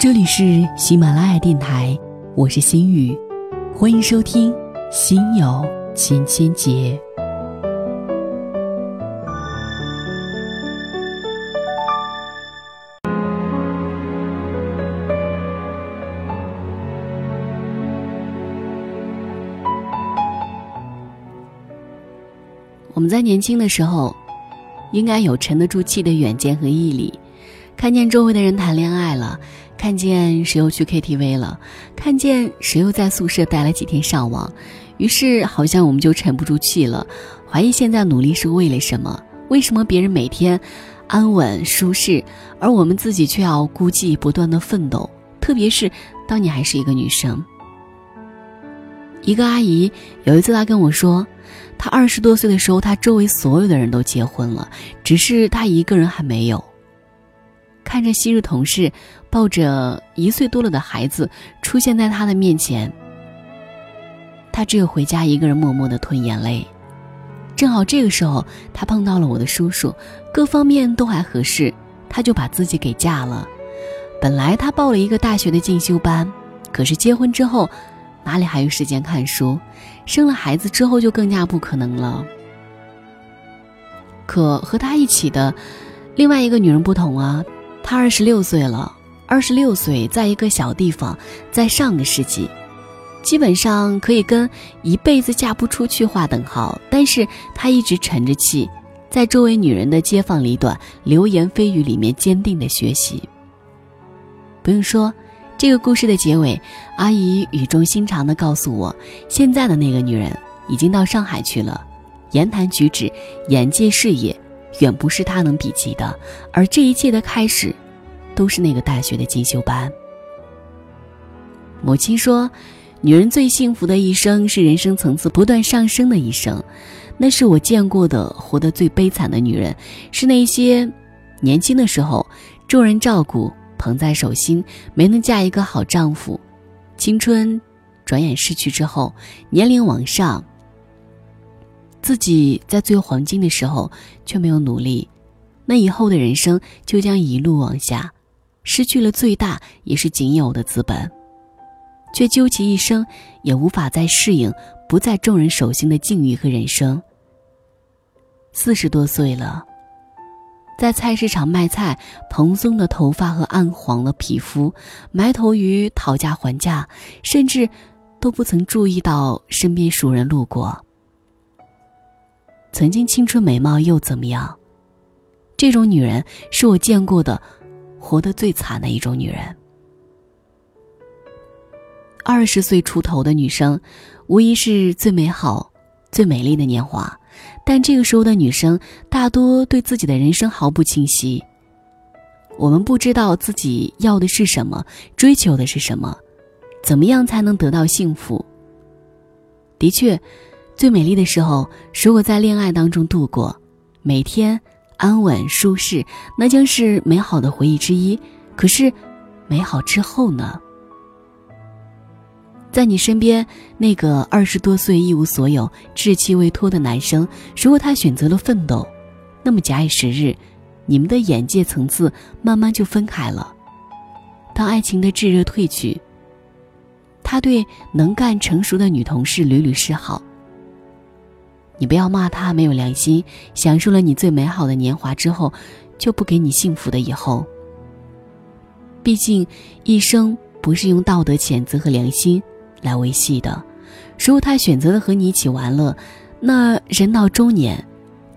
这里是喜马拉雅电台，我是心雨，欢迎收听《心有千千结》。我们在年轻的时候，应该有沉得住气的远见和毅力。看见周围的人谈恋爱了，看见谁又去 KTV 了，看见谁又在宿舍待了几天上网，于是好像我们就沉不住气了，怀疑现在努力是为了什么？为什么别人每天安稳舒适，而我们自己却要孤寂不断的奋斗？特别是当你还是一个女生。一个阿姨有一次她跟我说，她二十多岁的时候，她周围所有的人都结婚了，只是她一个人还没有。看着昔日同事抱着一岁多了的孩子出现在他的面前，他只有回家一个人默默的吞眼泪。正好这个时候，他碰到了我的叔叔，各方面都还合适，他就把自己给嫁了。本来他报了一个大学的进修班，可是结婚之后，哪里还有时间看书？生了孩子之后就更加不可能了。可和他一起的另外一个女人不同啊。她二十六岁了，二十六岁，在一个小地方，在上个世纪，基本上可以跟一辈子嫁不出去划等号。但是她一直沉着气，在周围女人的街坊里短、流言蜚语里面坚定的学习。不用说，这个故事的结尾，阿姨语重心长的告诉我，现在的那个女人已经到上海去了，言谈举止、眼界视野。远不是他能比及的，而这一切的开始，都是那个大学的进修班。母亲说：“女人最幸福的一生是人生层次不断上升的一生。”那是我见过的活得最悲惨的女人，是那些年轻的时候众人照顾捧在手心，没能嫁一个好丈夫，青春转眼逝去之后，年龄往上。自己在最黄金的时候却没有努力，那以后的人生就将一路往下，失去了最大也是仅有的资本，却究其一生也无法再适应不在众人手心的境遇和人生。四十多岁了，在菜市场卖菜，蓬松的头发和暗黄的皮肤，埋头于讨价还价，甚至都不曾注意到身边熟人路过。曾经青春美貌又怎么样？这种女人是我见过的，活得最惨的一种女人。二十岁出头的女生，无疑是最美好、最美丽的年华，但这个时候的女生大多对自己的人生毫不清晰。我们不知道自己要的是什么，追求的是什么，怎么样才能得到幸福？的确。最美丽的时候，如果在恋爱当中度过，每天安稳舒适，那将是美好的回忆之一。可是，美好之后呢？在你身边那个二十多岁一无所有、稚气未脱的男生，如果他选择了奋斗，那么假以时日，你们的眼界层次慢慢就分开了。当爱情的炙热褪去，他对能干成熟的女同事屡屡示好。你不要骂他没有良心，享受了你最美好的年华之后，就不给你幸福的以后。毕竟，一生不是用道德谴责和良心来维系的。如果他选择了和你一起玩乐，那人到中年，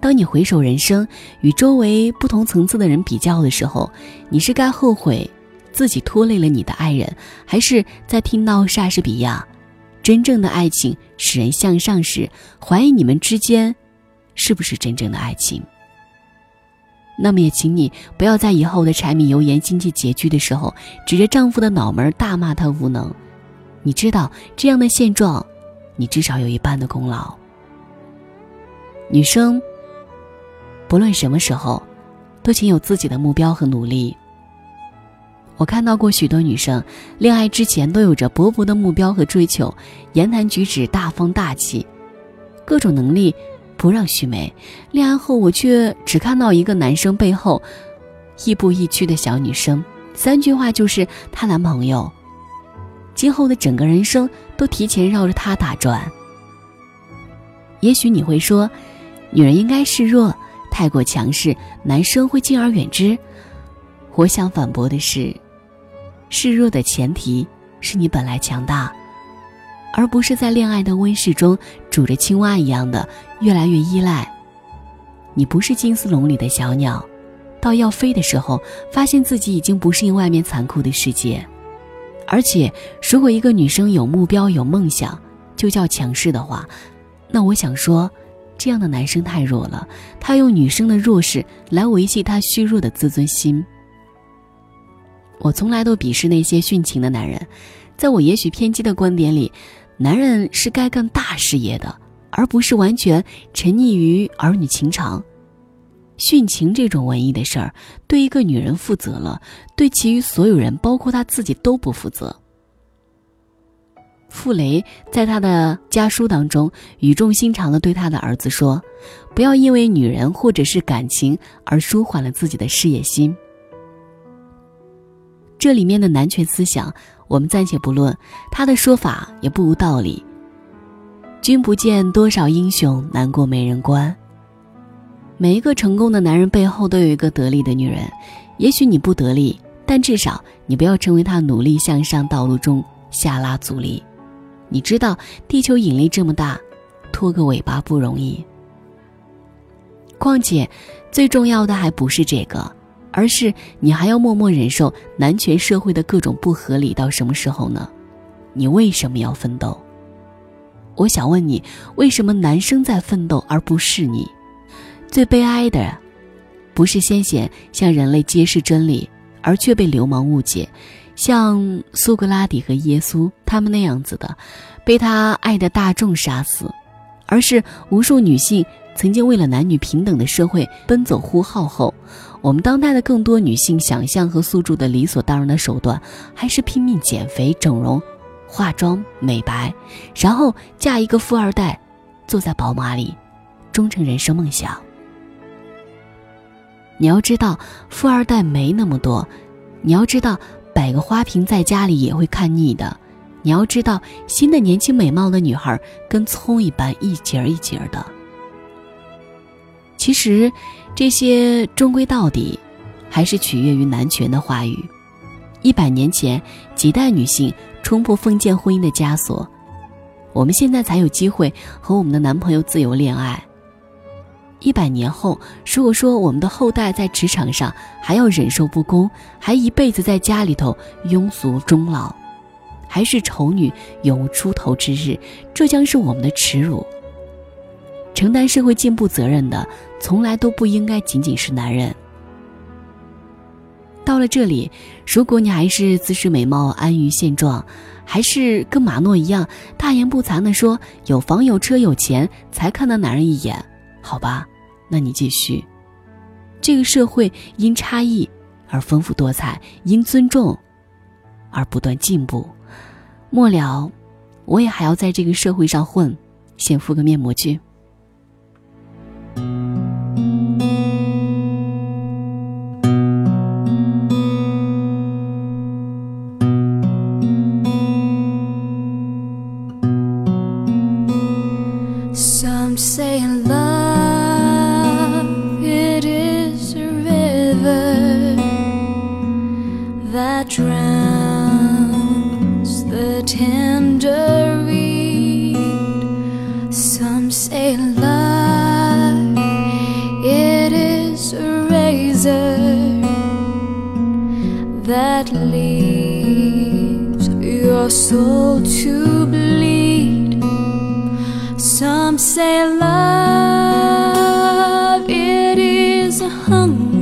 当你回首人生，与周围不同层次的人比较的时候，你是该后悔自己拖累了你的爱人，还是在听到莎士比亚？真正的爱情使人向上时，怀疑你们之间是不是真正的爱情。那么也请你不要在以后的柴米油盐经济拮据的时候，指着丈夫的脑门大骂他无能。你知道这样的现状，你至少有一半的功劳。女生，不论什么时候，都请有自己的目标和努力。我看到过许多女生，恋爱之前都有着勃勃的目标和追求，言谈举止大方大气，各种能力不让须眉。恋爱后，我却只看到一个男生背后亦步亦趋的小女生，三句话就是她男朋友，今后的整个人生都提前绕着他打转。也许你会说，女人应该示弱，太过强势，男生会敬而远之。我想反驳的是，示弱的前提是你本来强大，而不是在恋爱的温室中煮着青蛙一样的越来越依赖。你不是金丝笼里的小鸟，到要飞的时候，发现自己已经不适应外面残酷的世界。而且，如果一个女生有目标、有梦想，就叫强势的话，那我想说，这样的男生太弱了，他用女生的弱势来维系他虚弱的自尊心。我从来都鄙视那些殉情的男人，在我也许偏激的观点里，男人是该干大事业的，而不是完全沉溺于儿女情长。殉情这种文艺的事儿，对一个女人负责了，对其余所有人，包括他自己都不负责。傅雷在他的家书当中语重心长地对他的儿子说：“不要因为女人或者是感情而舒缓了自己的事业心。”这里面的男权思想，我们暂且不论，他的说法也不无道理。君不见多少英雄难过美人关。每一个成功的男人背后都有一个得力的女人，也许你不得力，但至少你不要成为他努力向上道路中下拉阻力。你知道地球引力这么大，拖个尾巴不容易。况且，最重要的还不是这个。而是你还要默默忍受男权社会的各种不合理到什么时候呢？你为什么要奋斗？我想问你，为什么男生在奋斗而不是你？最悲哀的，不是先贤向人类揭示真理而却被流氓误解，像苏格拉底和耶稣他们那样子的，被他爱的大众杀死，而是无数女性曾经为了男女平等的社会奔走呼号后。我们当代的更多女性想象和诉诸的理所当然的手段，还是拼命减肥、整容、化妆、美白，然后嫁一个富二代，坐在宝马里，终成人生梦想。你要知道，富二代没那么多；你要知道，摆个花瓶在家里也会看腻的；你要知道，新的年轻美貌的女孩跟葱一般一节一节的。其实。这些终归到底，还是取悦于男权的话语。一百年前，几代女性冲破封建婚姻的枷锁，我们现在才有机会和我们的男朋友自由恋爱。一百年后，如果说我们的后代在职场上还要忍受不公，还一辈子在家里头庸俗终老，还是丑女永无出头之日，这将是我们的耻辱。承担社会进步责任的，从来都不应该仅仅是男人。到了这里，如果你还是姿势美貌、安于现状，还是跟马诺一样大言不惭的说有房有车有钱才看到男人一眼，好吧，那你继续。这个社会因差异而丰富多彩，因尊重而不断进步。末了，我也还要在这个社会上混，先敷个面膜去。Say love, it is a hunger,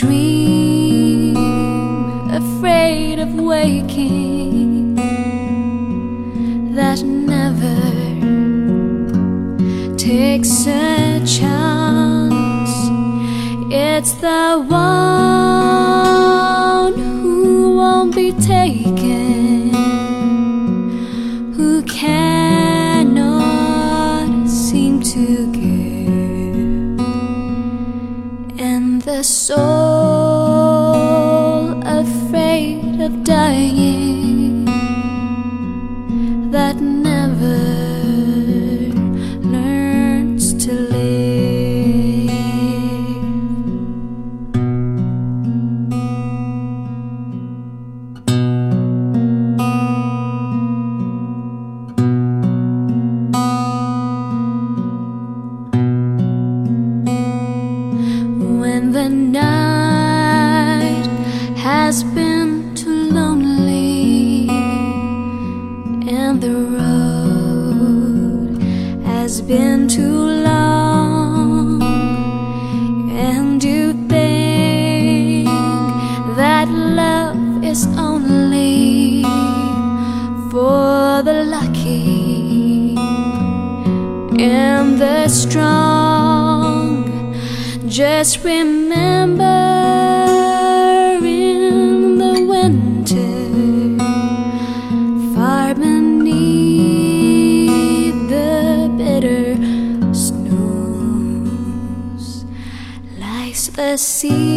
dream afraid of waking that never takes a chance. It's the one who won't be taken, been too long, and you think that love is only for the lucky and the strong. Just remember see